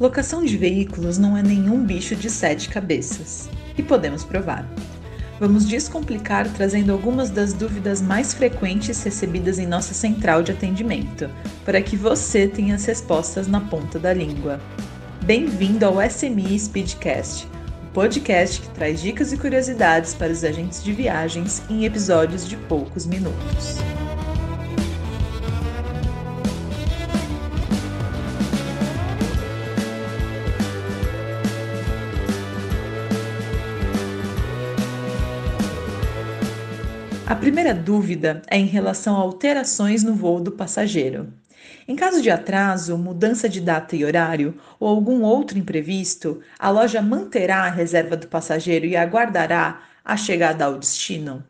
Locação de veículos não é nenhum bicho de sete cabeças. E podemos provar. Vamos descomplicar trazendo algumas das dúvidas mais frequentes recebidas em nossa central de atendimento, para que você tenha as respostas na ponta da língua. Bem-vindo ao SMI Speedcast, o podcast que traz dicas e curiosidades para os agentes de viagens em episódios de poucos minutos. A primeira dúvida é em relação a alterações no voo do passageiro. Em caso de atraso, mudança de data e horário ou algum outro imprevisto, a loja manterá a reserva do passageiro e aguardará a chegada ao destino?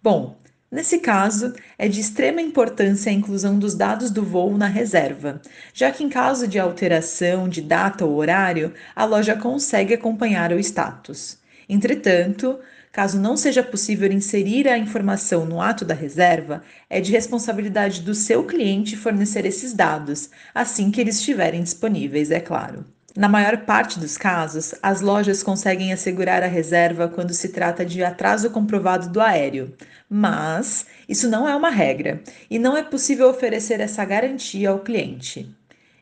Bom, Nesse caso, é de extrema importância a inclusão dos dados do voo na reserva, já que em caso de alteração de data ou horário, a loja consegue acompanhar o status. Entretanto, Caso não seja possível inserir a informação no ato da reserva, é de responsabilidade do seu cliente fornecer esses dados, assim que eles estiverem disponíveis, é claro. Na maior parte dos casos, as lojas conseguem assegurar a reserva quando se trata de atraso comprovado do aéreo, mas isso não é uma regra e não é possível oferecer essa garantia ao cliente.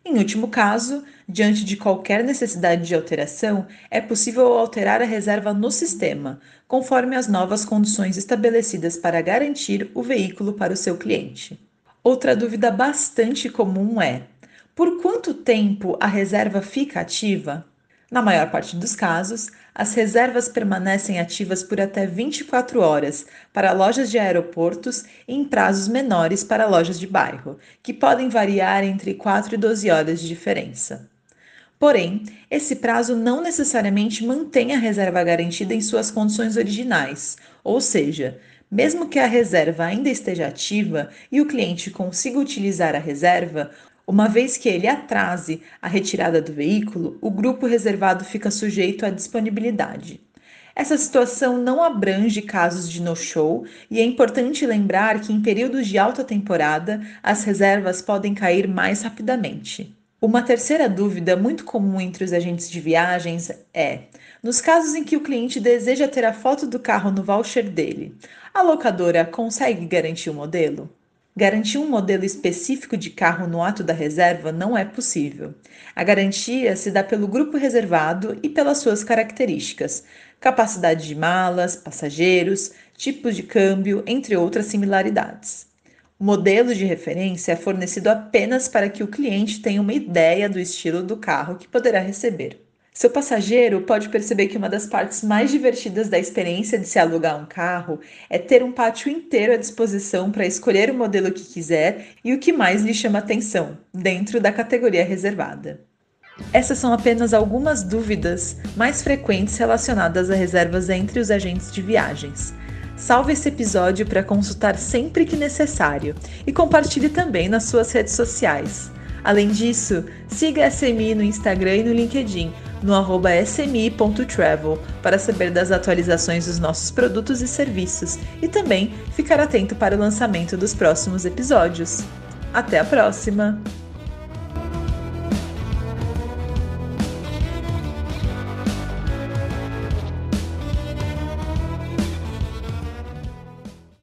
Em último caso, diante de qualquer necessidade de alteração, é possível alterar a reserva no sistema, conforme as novas condições estabelecidas para garantir o veículo para o seu cliente. Outra dúvida bastante comum é: por quanto tempo a reserva fica ativa? Na maior parte dos casos, as reservas permanecem ativas por até 24 horas para lojas de aeroportos e em prazos menores para lojas de bairro, que podem variar entre 4 e 12 horas de diferença. Porém, esse prazo não necessariamente mantém a reserva garantida em suas condições originais, ou seja, mesmo que a reserva ainda esteja ativa e o cliente consiga utilizar a reserva, uma vez que ele atrase a retirada do veículo, o grupo reservado fica sujeito à disponibilidade. Essa situação não abrange casos de no-show e é importante lembrar que em períodos de alta temporada as reservas podem cair mais rapidamente. Uma terceira dúvida muito comum entre os agentes de viagens é: nos casos em que o cliente deseja ter a foto do carro no voucher dele, a locadora consegue garantir o modelo? Garantir um modelo específico de carro no ato da reserva não é possível. A garantia se dá pelo grupo reservado e pelas suas características, capacidade de malas, passageiros, tipos de câmbio, entre outras similaridades. O modelo de referência é fornecido apenas para que o cliente tenha uma ideia do estilo do carro que poderá receber. Seu passageiro pode perceber que uma das partes mais divertidas da experiência de se alugar um carro é ter um pátio inteiro à disposição para escolher o modelo que quiser e o que mais lhe chama atenção, dentro da categoria reservada. Essas são apenas algumas dúvidas mais frequentes relacionadas a reservas entre os agentes de viagens. Salve esse episódio para consultar sempre que necessário e compartilhe também nas suas redes sociais. Além disso, siga a SMI no Instagram e no LinkedIn no arroba smi.travel para saber das atualizações dos nossos produtos e serviços e também ficar atento para o lançamento dos próximos episódios. Até a próxima!